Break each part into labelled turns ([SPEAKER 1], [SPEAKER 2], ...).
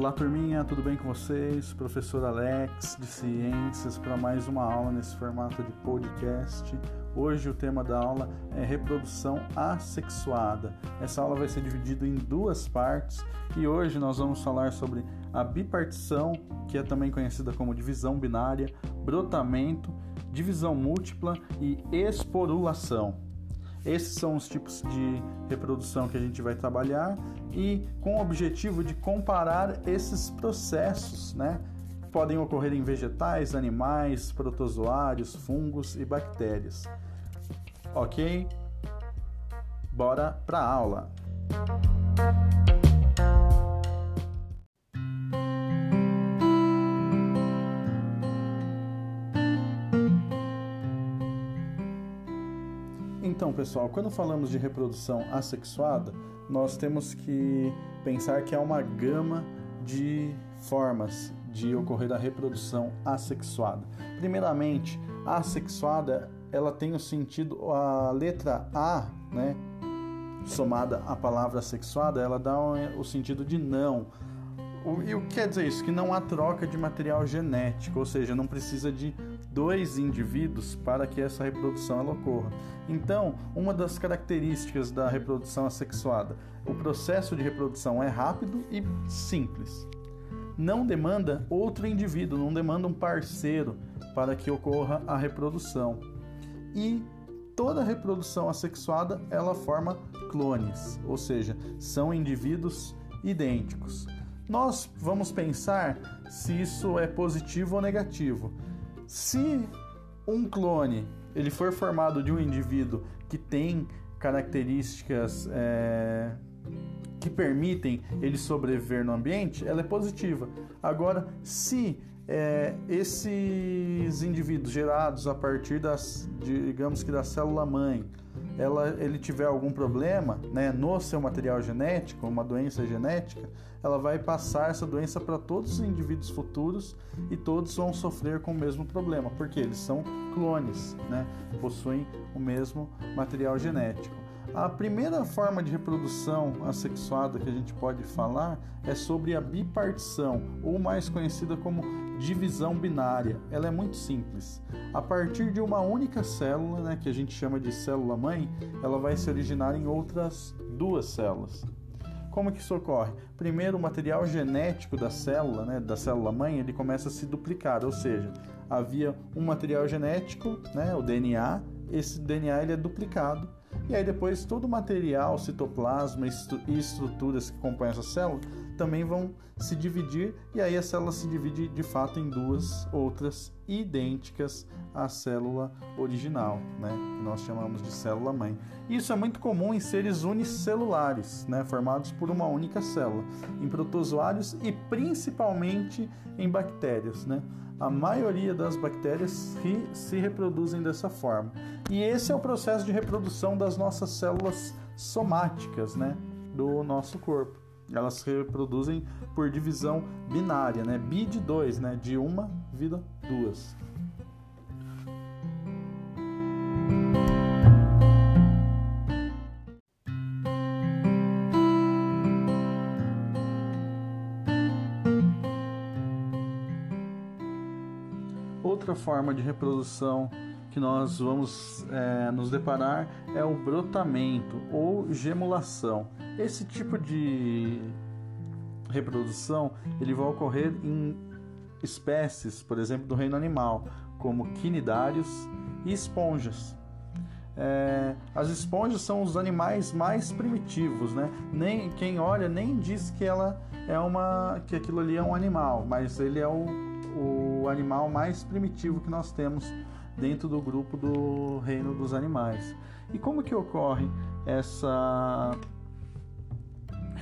[SPEAKER 1] Olá, turminha, tudo bem com vocês? Professor Alex de Ciências para mais uma aula nesse formato de podcast. Hoje o tema da aula é reprodução assexuada. Essa aula vai ser dividida em duas partes e hoje nós vamos falar sobre a bipartição, que é também conhecida como divisão binária, brotamento, divisão múltipla e esporulação. Esses são os tipos de reprodução que a gente vai trabalhar e com o objetivo de comparar esses processos, né? Podem ocorrer em vegetais, animais, protozoários, fungos e bactérias. Ok? Bora para a aula! Então, pessoal, quando falamos de reprodução assexuada, nós temos que pensar que há uma gama de formas de ocorrer a reprodução assexuada. Primeiramente, a assexuada, ela tem o sentido a letra A, né, somada à palavra sexuada, ela dá o sentido de não. E o que quer dizer isso? Que não há troca de material genético, ou seja, não precisa de dois indivíduos para que essa reprodução ocorra. Então, uma das características da reprodução assexuada, o processo de reprodução é rápido e simples. Não demanda outro indivíduo, não demanda um parceiro para que ocorra a reprodução. E toda reprodução assexuada ela forma clones, ou seja, são indivíduos idênticos. Nós vamos pensar se isso é positivo ou negativo. Se um clone ele for formado de um indivíduo que tem características é, que permitem ele sobreviver no ambiente, ela é positiva. Agora, se é, esses indivíduos gerados a partir das, digamos que da célula mãe, ela, ele tiver algum problema né, no seu material genético, uma doença genética, ela vai passar essa doença para todos os indivíduos futuros e todos vão sofrer com o mesmo problema, porque eles são clones, né, possuem o mesmo material genético. A primeira forma de reprodução assexuada que a gente pode falar é sobre a bipartição, ou mais conhecida como divisão binária. Ela é muito simples. A partir de uma única célula, né, que a gente chama de célula mãe, ela vai se originar em outras duas células. Como que isso ocorre? Primeiro, o material genético da célula, né, da célula mãe, ele começa a se duplicar, ou seja, havia um material genético, né, o DNA, esse DNA ele é duplicado e aí depois todo o material, citoplasma e estruturas que compõem essa célula também vão se dividir e aí a célula se divide de fato em duas outras idênticas à célula original, né? Que nós chamamos de célula mãe. Isso é muito comum em seres unicelulares, né? Formados por uma única célula, em protozoários e principalmente em bactérias, né? A maioria das bactérias se reproduzem dessa forma. E esse é o processo de reprodução das nossas células somáticas, né, do nosso corpo. Elas se reproduzem por divisão binária, né, bi de dois, né, de uma vira duas. Outra forma de reprodução que nós vamos é, nos deparar é o brotamento ou gemulação. Esse tipo de reprodução ele vai ocorrer em espécies, por exemplo, do reino animal, como quinidários e esponjas. É, as esponjas são os animais mais primitivos, né? Nem quem olha nem diz que ela é uma, que aquilo ali é um animal, mas ele é o, o animal mais primitivo que nós temos dentro do grupo do reino dos animais. E como que ocorre essa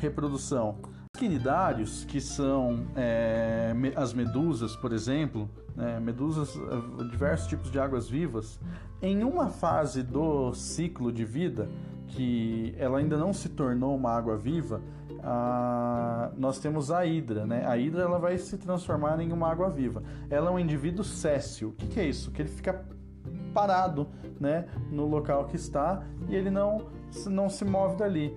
[SPEAKER 1] reprodução? Os quinidários, que são é, as medusas, por exemplo, né, medusas, eh, diversos tipos de águas vivas, em uma fase do ciclo de vida, que ela ainda não se tornou uma água viva, a, nós temos a hidra, né? A hidra ela vai se transformar em uma água viva. Ela é um indivíduo céssio. O que, que é isso? Que ele fica parado, né? No local que está e ele não, não se move dali.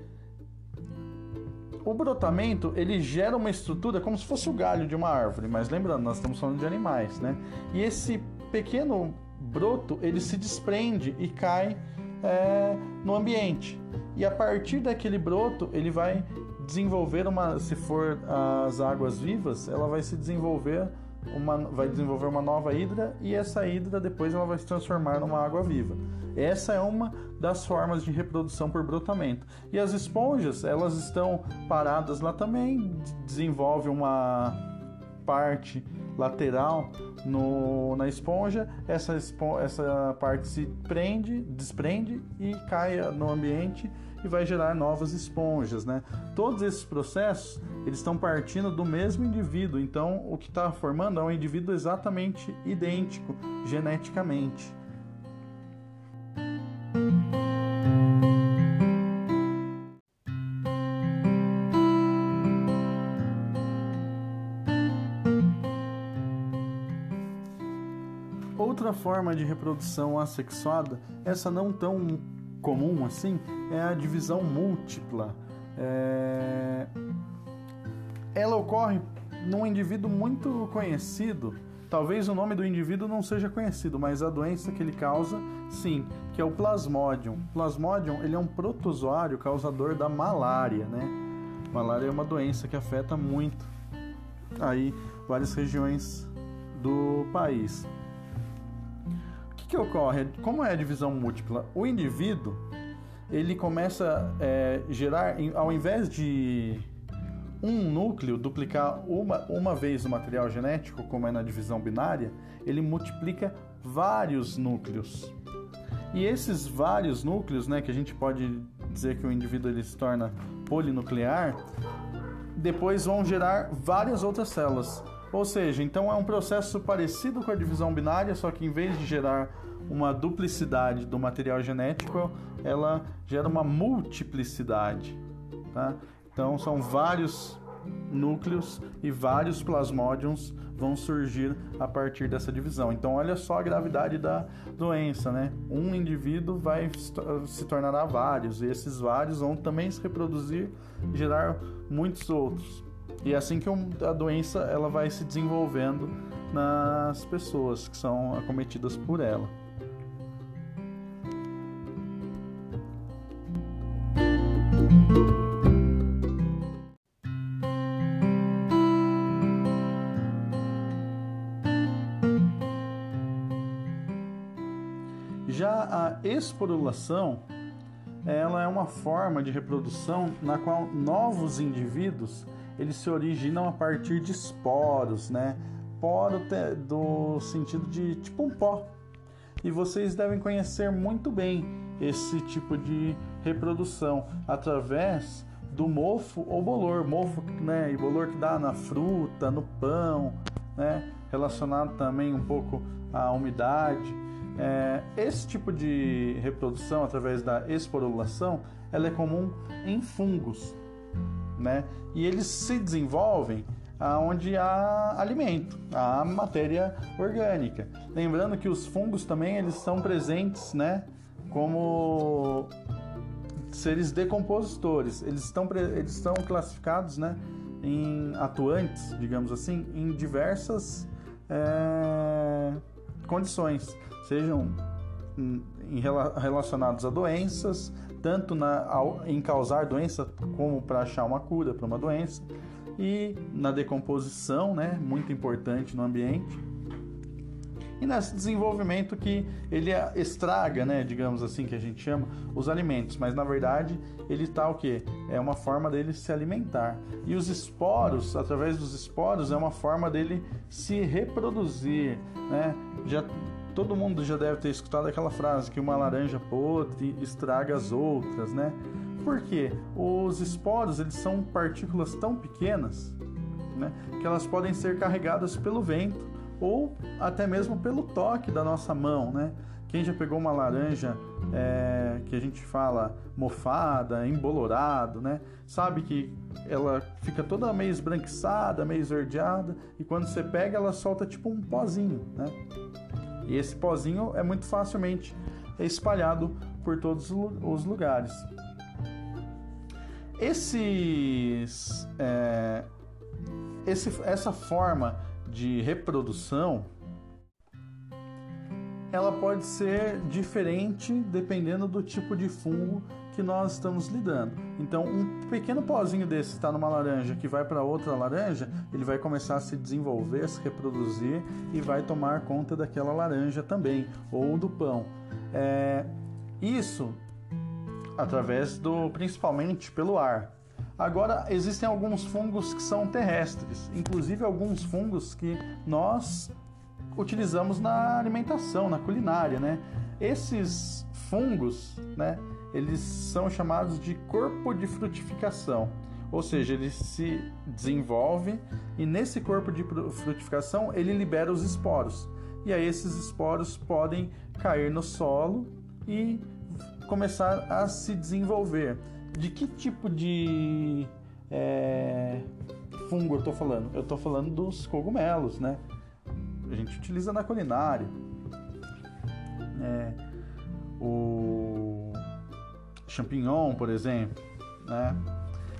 [SPEAKER 1] O brotamento ele gera uma estrutura como se fosse o galho de uma árvore, mas lembrando, nós estamos falando de animais, né? E esse pequeno broto ele se desprende e cai é, no ambiente. E a partir daquele broto ele vai desenvolver uma, se for as águas vivas, ela vai se desenvolver uma, vai desenvolver uma nova hidra e essa hidra depois ela vai se transformar numa água viva. Essa é uma das formas de reprodução por brotamento. E as esponjas, elas estão paradas lá também, desenvolve uma parte lateral no, na esponja, essa, essa parte se prende, desprende e cai no ambiente e vai gerar novas esponjas, né? Todos esses processos eles estão partindo do mesmo indivíduo, então o que está formando é um indivíduo exatamente idêntico geneticamente. Outra forma de reprodução assexuada, essa não tão comum assim, é a divisão múltipla. É... Ela ocorre num indivíduo muito conhecido. Talvez o nome do indivíduo não seja conhecido, mas a doença que ele causa, sim, que é o Plasmodium. Plasmodium ele é um protozoário causador da malária, né? Malária é uma doença que afeta muito aí várias regiões do país que ocorre? Como é a divisão múltipla? O indivíduo ele começa a é, gerar, ao invés de um núcleo duplicar uma, uma vez o material genético, como é na divisão binária, ele multiplica vários núcleos. E esses vários núcleos, né, que a gente pode dizer que o indivíduo ele se torna polinuclear, depois vão gerar várias outras células. Ou seja, então é um processo parecido com a divisão binária, só que em vez de gerar uma duplicidade do material genético, ela gera uma multiplicidade. Tá? Então são vários núcleos e vários plasmódios vão surgir a partir dessa divisão. Então olha só a gravidade da doença, né? Um indivíduo vai se tornará vários e esses vários vão também se reproduzir e gerar muitos outros. E é assim que a doença ela vai se desenvolvendo nas pessoas que são acometidas por ela. Esporulação ela é uma forma de reprodução na qual novos indivíduos eles se originam a partir de esporos, né? Poro do sentido de tipo um pó. E vocês devem conhecer muito bem esse tipo de reprodução através do mofo ou bolor, mofo né, e bolor que dá na fruta, no pão, né, relacionado também um pouco à umidade. É, esse tipo de reprodução através da esporulação, ela é comum em fungos, né? E eles se desenvolvem aonde há alimento, há matéria orgânica. Lembrando que os fungos também eles são presentes, né? Como seres decompositores. Eles estão, eles estão classificados, né? Em atuantes, digamos assim, em diversas é, condições, sejam relacionados a doenças, tanto na, em causar doença como para achar uma cura para uma doença, e na decomposição, né, muito importante no ambiente, e nesse desenvolvimento que ele estraga, né, digamos assim, que a gente chama, os alimentos, mas na verdade ele está o que? É uma forma dele se alimentar. E os esporos, através dos esporos, é uma forma dele se reproduzir, né? Já todo mundo já deve ter escutado aquela frase que uma laranja podre estraga as outras, né? Porque os esporos eles são partículas tão pequenas, né, que elas podem ser carregadas pelo vento ou até mesmo pelo toque da nossa mão, né? Quem já pegou uma laranja é, que a gente fala mofada, embolorado, né? Sabe que ela fica toda meio esbranquiçada, meio esverdeada e quando você pega ela solta tipo um pozinho, né? E esse pozinho é muito facilmente espalhado por todos os lugares. esses, é, esse, essa forma de reprodução ela pode ser diferente dependendo do tipo de fungo que nós estamos lidando. Então, um pequeno pozinho desse está numa laranja que vai para outra laranja, ele vai começar a se desenvolver, a se reproduzir e vai tomar conta daquela laranja também, ou do pão. É, isso através do, principalmente pelo ar. Agora, existem alguns fungos que são terrestres, inclusive alguns fungos que nós utilizamos na alimentação, na culinária, né? Esses fungos, né, eles são chamados de corpo de frutificação, ou seja, ele se desenvolve e nesse corpo de frutificação ele libera os esporos. E aí esses esporos podem cair no solo e começar a se desenvolver. De que tipo de é, fungo eu estou falando? Eu estou falando dos cogumelos, né? A gente utiliza na culinária. É, o champignon, por exemplo, né?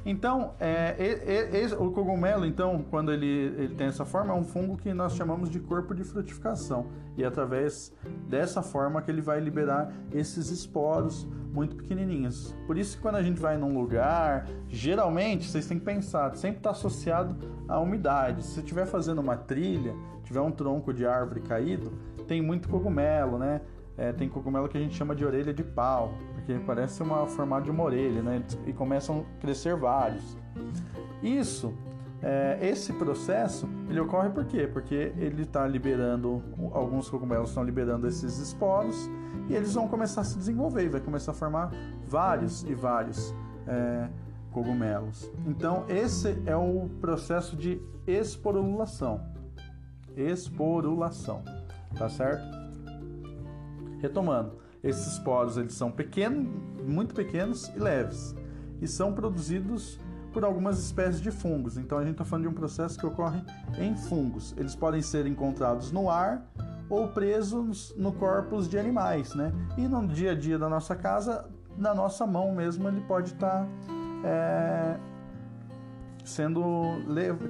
[SPEAKER 1] Então, é, é, é, o cogumelo, então, quando ele, ele, tem essa forma, é um fungo que nós chamamos de corpo de frutificação. E é através dessa forma que ele vai liberar esses esporos muito pequenininhos. Por isso que quando a gente vai num lugar, geralmente, vocês têm que pensar, sempre está associado à umidade. Se você estiver fazendo uma trilha, tiver um tronco de árvore caído, tem muito cogumelo, né? É, tem cogumelo que a gente chama de orelha de pau, porque parece uma formato de uma orelha, né? E começam a crescer vários. Isso, é, esse processo, ele ocorre por quê? Porque ele está liberando, alguns cogumelos estão liberando esses esporos e eles vão começar a se desenvolver, vai começar a formar vários e vários é, cogumelos. Então, esse é o processo de esporulação. Esporulação, tá certo? Retomando, esses poros eles são pequenos, muito pequenos e leves e são produzidos por algumas espécies de fungos. Então a gente está falando de um processo que ocorre em fungos. Eles podem ser encontrados no ar ou presos no corpos de animais, né? E no dia a dia da nossa casa, na nossa mão mesmo, ele pode estar tá, é, sendo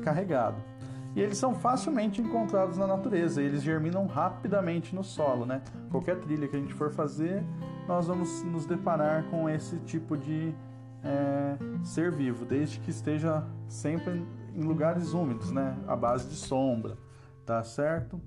[SPEAKER 1] carregado e eles são facilmente encontrados na natureza, eles germinam rapidamente no solo, né? Qualquer trilha que a gente for fazer, nós vamos nos deparar com esse tipo de é, ser vivo, desde que esteja sempre em lugares úmidos, né? À base de sombra, tá certo?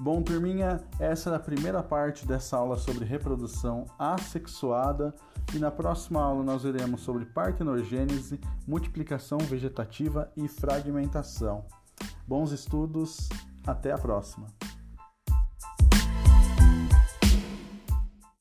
[SPEAKER 1] Bom, turminha, essa é a primeira parte dessa aula sobre reprodução assexuada e na próxima aula nós veremos sobre partenogênese, multiplicação vegetativa e fragmentação. Bons estudos, até a próxima!